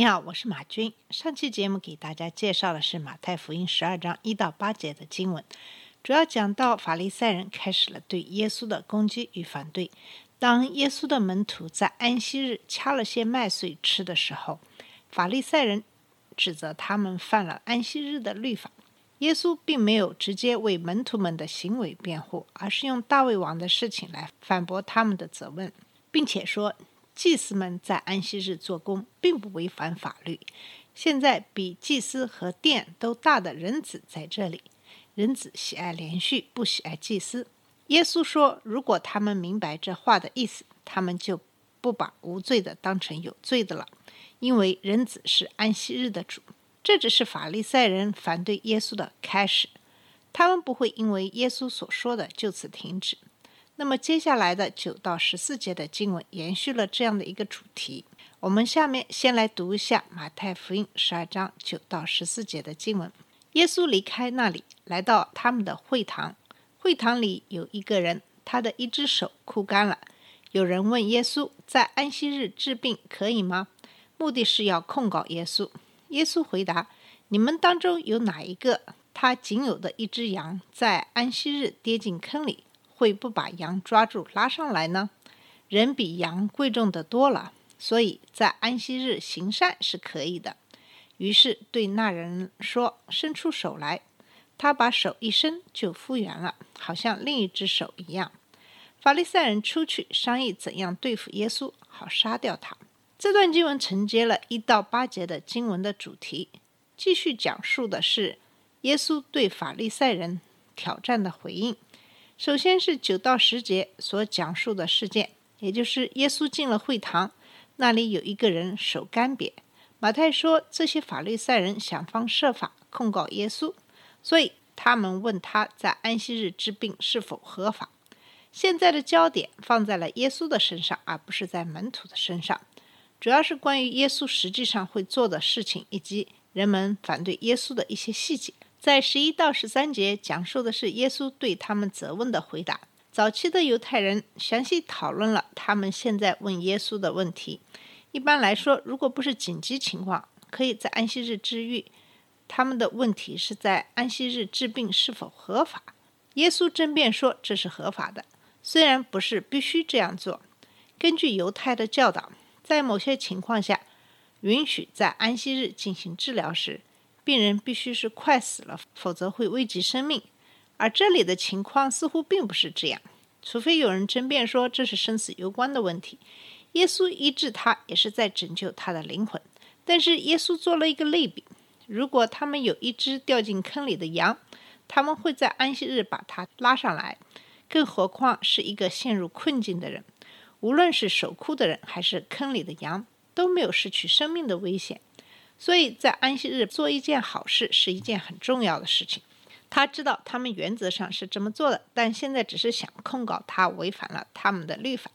你好，我是马军。上期节目给大家介绍的是马太福音十二章一到八节的经文，主要讲到法利赛人开始了对耶稣的攻击与反对。当耶稣的门徒在安息日掐了些麦穗吃的时候，法利赛人指责他们犯了安息日的律法。耶稣并没有直接为门徒们的行为辩护，而是用大卫王的事情来反驳他们的责问，并且说祭司们在安息日做工并不违反法律。现在比祭司和殿都大的人子在这里，人子喜爱连续，不喜爱祭司。耶稣说，如果他们明白这话的意思，他们就不把无罪的当成有罪的了，因为人子是安息日的主。这只是法利赛人反对耶稣的开始，他们不会因为耶稣所说的就此停止。那么接下来的九到十四节的经文延续了这样的一个主题。我们下面先来读一下马太福音十二章九到十四节的经文。耶稣离开那里，来到他们的会堂。会堂里有一个人，他的一只手枯干了。有人问耶稣，在安息日治病可以吗？目的是要控告耶稣。耶稣回答：“你们当中有哪一个，他仅有的一只羊在安息日跌进坑里，会不把羊抓住拉上来呢？人比羊贵重的多了，所以在安息日行善是可以的。”于是对那人说：“伸出手来。”他把手一伸，就复原了，好像另一只手一样。法利赛人出去商议怎样对付耶稣，好杀掉他。这段经文承接了一到八节的经文的主题，继续讲述的是耶稣对法利赛人挑战的回应。首先是九到十节所讲述的事件，也就是耶稣进了会堂，那里有一个人手干瘪。马太说，这些法利赛人想方设法控告耶稣，所以他们问他在安息日治病是否合法。现在的焦点放在了耶稣的身上，而不是在门徒的身上。主要是关于耶稣实际上会做的事情，以及人们反对耶稣的一些细节。在十一到十三节讲述的是耶稣对他们责问的回答。早期的犹太人详细讨论了他们现在问耶稣的问题。一般来说，如果不是紧急情况，可以在安息日治愈。他们的问题是在安息日治病是否合法？耶稣争辩说这是合法的，虽然不是必须这样做。根据犹太的教导。在某些情况下，允许在安息日进行治疗时，病人必须是快死了，否则会危及生命。而这里的情况似乎并不是这样，除非有人争辩说这是生死攸关的问题。耶稣医治他，也是在拯救他的灵魂。但是耶稣做了一个类比：如果他们有一只掉进坑里的羊，他们会在安息日把它拉上来，更何况是一个陷入困境的人。无论是守枯的人还是坑里的羊，都没有失去生命的危险。所以在安息日做一件好事是一件很重要的事情。他知道他们原则上是这么做的，但现在只是想控告他违反了他们的律法。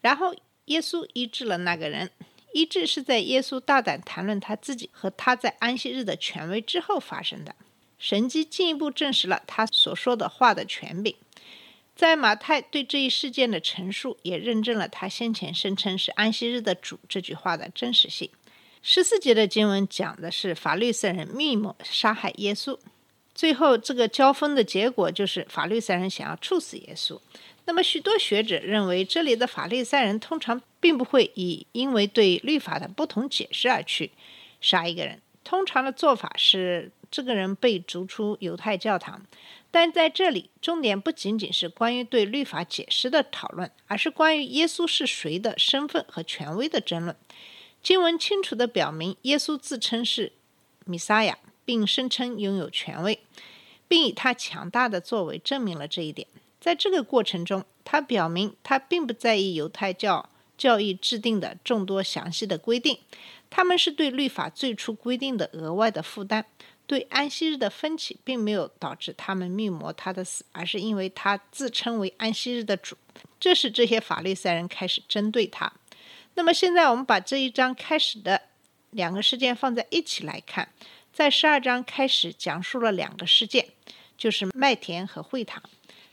然后耶稣医治了那个人，医治是在耶稣大胆谈论他自己和他在安息日的权威之后发生的。神迹进一步证实了他所说的话的权柄。在马太对这一事件的陈述，也认证了他先前声称是安息日的主这句话的真实性。十四节的经文讲的是法律赛人密谋杀害耶稣，最后这个交锋的结果就是法律赛人想要处死耶稣。那么许多学者认为，这里的法律赛人通常并不会以因为对律法的不同解释而去杀一个人，通常的做法是这个人被逐出犹太教堂。但在这里，重点不仅仅是关于对律法解释的讨论，而是关于耶稣是谁的身份和权威的争论。经文清楚地表明，耶稣自称是弥撒亚，并声称拥有权威，并以他强大的作为证明了这一点。在这个过程中，他表明他并不在意犹太教教义制定的众多详细的规定，他们是对律法最初规定的额外的负担。对安息日的分歧并没有导致他们密谋他的死，而是因为他自称为安息日的主，这是这些法利赛人开始针对他。那么现在我们把这一章开始的两个事件放在一起来看，在十二章开始讲述了两个事件，就是麦田和会堂，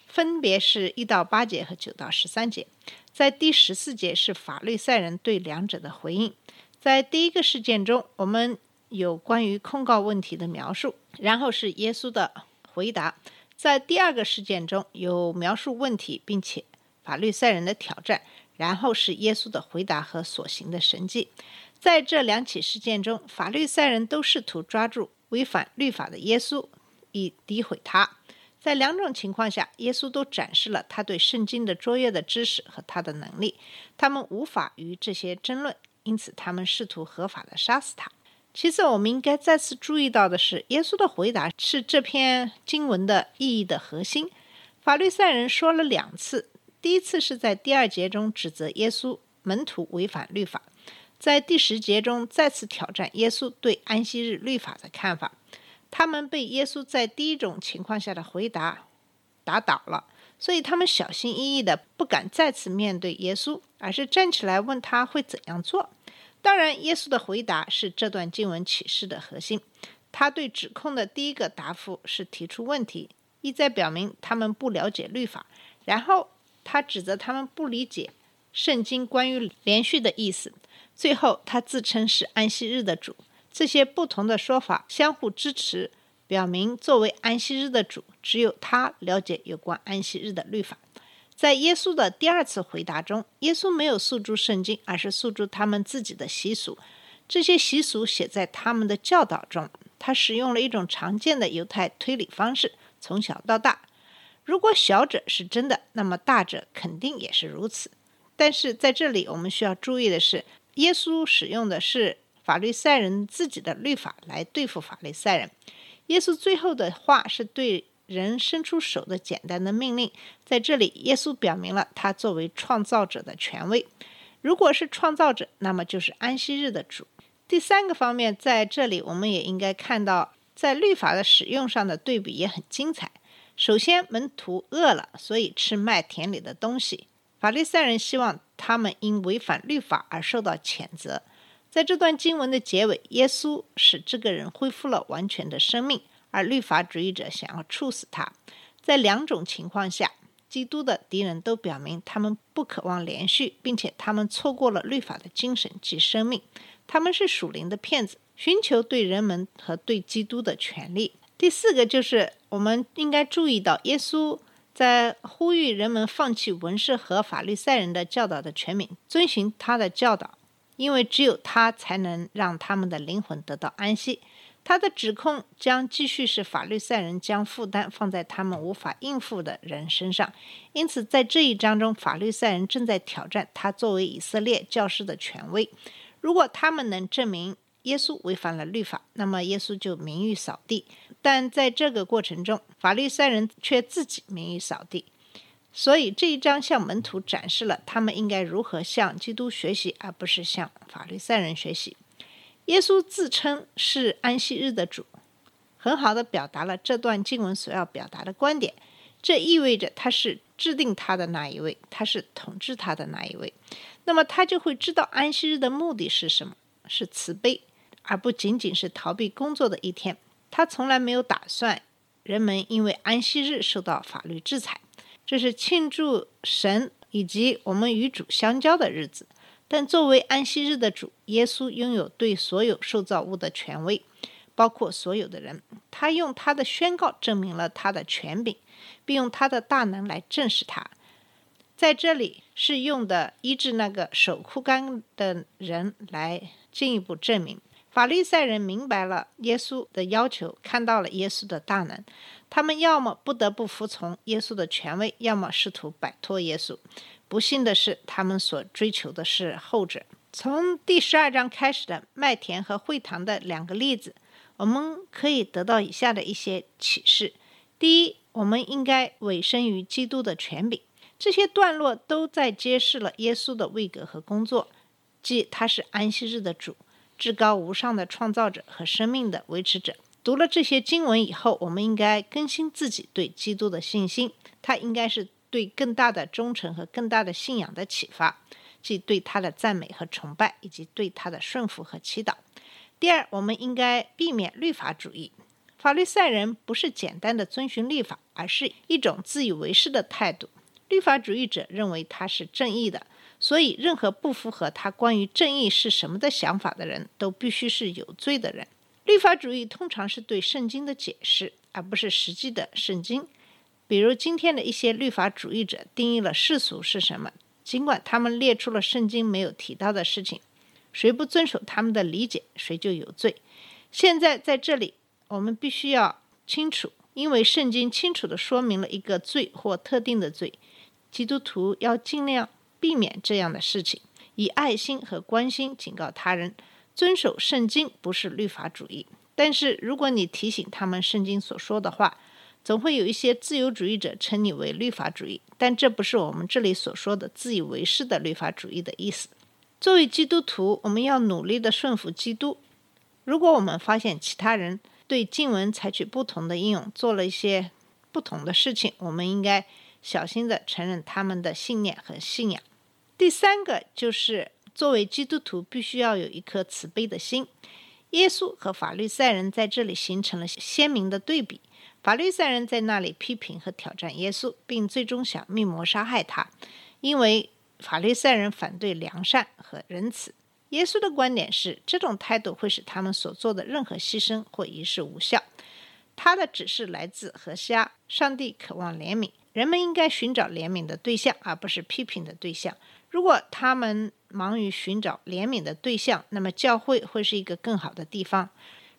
分别是一到八节和九到十三节。在第十四节是法律赛人对两者的回应。在第一个事件中，我们有关于控告问题的描述，然后是耶稣的回答。在第二个事件中有描述问题，并且法律赛人的挑战，然后是耶稣的回答和所行的神迹。在这两起事件中，法律赛人都试图抓住违反律法的耶稣，以诋毁他。在两种情况下，耶稣都展示了他对圣经的卓越的知识和他的能力。他们无法与这些争论，因此他们试图合法的杀死他。其次，我们应该再次注意到的是，耶稣的回答是这篇经文的意义的核心。法律赛人说了两次，第一次是在第二节中指责耶稣门徒违反律法，在第十节中再次挑战耶稣对安息日律法的看法。他们被耶稣在第一种情况下的回答打倒了，所以他们小心翼翼的不敢再次面对耶稣，而是站起来问他会怎样做。当然，耶稣的回答是这段经文启示的核心。他对指控的第一个答复是提出问题，意在表明他们不了解律法；然后他指责他们不理解圣经关于连续的意思；最后他自称是安息日的主。这些不同的说法相互支持，表明作为安息日的主，只有他了解有关安息日的律法。在耶稣的第二次回答中，耶稣没有诉诸圣经，而是诉诸他们自己的习俗。这些习俗写在他们的教导中。他使用了一种常见的犹太推理方式，从小到大。如果小者是真的，那么大者肯定也是如此。但是在这里，我们需要注意的是，耶稣使用的是。法律赛人自己的律法来对付法律赛人。耶稣最后的话是对人伸出手的简单的命令。在这里，耶稣表明了他作为创造者的权威。如果是创造者，那么就是安息日的主。第三个方面，在这里我们也应该看到，在律法的使用上的对比也很精彩。首先，门徒饿了，所以吃麦田里的东西。法利赛人希望他们因违反律法而受到谴责。在这段经文的结尾，耶稣使这个人恢复了完全的生命，而律法主义者想要处死他。在两种情况下，基督的敌人都表明他们不渴望连续，并且他们错过了律法的精神及生命。他们是属灵的骗子，寻求对人们和对基督的权利。第四个就是我们应该注意到，耶稣在呼吁人们放弃文士和法律赛人的教导的权柄，遵循他的教导。因为只有他才能让他们的灵魂得到安息。他的指控将继续是法律赛人将负担放在他们无法应付的人身上。因此，在这一章中，法律赛人正在挑战他作为以色列教师的权威。如果他们能证明耶稣违反了律法，那么耶稣就名誉扫地。但在这个过程中，法律赛人却自己名誉扫地。所以这一章向门徒展示了他们应该如何向基督学习，而不是向法律赛人学习。耶稣自称是安息日的主，很好的表达了这段经文所要表达的观点。这意味着他是制定他的那一位，他是统治他的那一位。那么他就会知道安息日的目的是什么？是慈悲，而不仅仅是逃避工作的一天。他从来没有打算人们因为安息日受到法律制裁。这是庆祝神以及我们与主相交的日子，但作为安息日的主，耶稣拥有对所有受造物的权威，包括所有的人。他用他的宣告证明了他的权柄，并用他的大能来证实他。在这里是用的医治那个手枯干的人来进一步证明。法利赛人明白了耶稣的要求，看到了耶稣的大能。他们要么不得不服从耶稣的权威，要么试图摆脱耶稣。不幸的是，他们所追求的是后者。从第十二章开始的麦田和会堂的两个例子，我们可以得到以下的一些启示：第一，我们应该委身于基督的权柄。这些段落都在揭示了耶稣的位格和工作，即他是安息日的主，至高无上的创造者和生命的维持者。读了这些经文以后，我们应该更新自己对基督的信心，它应该是对更大的忠诚和更大的信仰的启发，即对他的赞美和崇拜，以及对他的顺服和祈祷。第二，我们应该避免律法主义。法律赛人不是简单的遵循律法，而是一种自以为是的态度。律法主义者认为他是正义的，所以任何不符合他关于正义是什么的想法的人都必须是有罪的人。律法主义通常是对圣经的解释，而不是实际的圣经。比如今天的一些律法主义者定义了世俗是什么，尽管他们列出了圣经没有提到的事情。谁不遵守他们的理解，谁就有罪。现在在这里，我们必须要清楚，因为圣经清楚地说明了一个罪或特定的罪。基督徒要尽量避免这样的事情，以爱心和关心警告他人。遵守圣经不是律法主义，但是如果你提醒他们圣经所说的话，总会有一些自由主义者称你为律法主义。但这不是我们这里所说的自以为是的律法主义的意思。作为基督徒，我们要努力的顺服基督。如果我们发现其他人对经文采取不同的应用，做了一些不同的事情，我们应该小心的承认他们的信念和信仰。第三个就是，作为基督徒，必须要有一颗慈悲的心。耶稣和法律赛人在这里形成了鲜明的对比。法律赛人在那里批评和挑战耶稣，并最终想密谋杀害他，因为。法利赛人反对良善和仁慈。耶稣的观点是，这种态度会使他们所做的任何牺牲或仪式无效。他的指示来自何西阿：上帝渴望怜悯，人们应该寻找怜悯的对象，而不是批评的对象。如果他们忙于寻找怜悯的对象，那么教会会是一个更好的地方。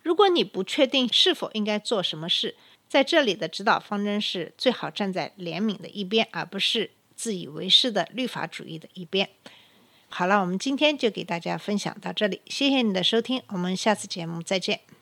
如果你不确定是否应该做什么事，在这里的指导方针是最好站在怜悯的一边，而不是。自以为是的律法主义的一边。好了，我们今天就给大家分享到这里，谢谢你的收听，我们下次节目再见。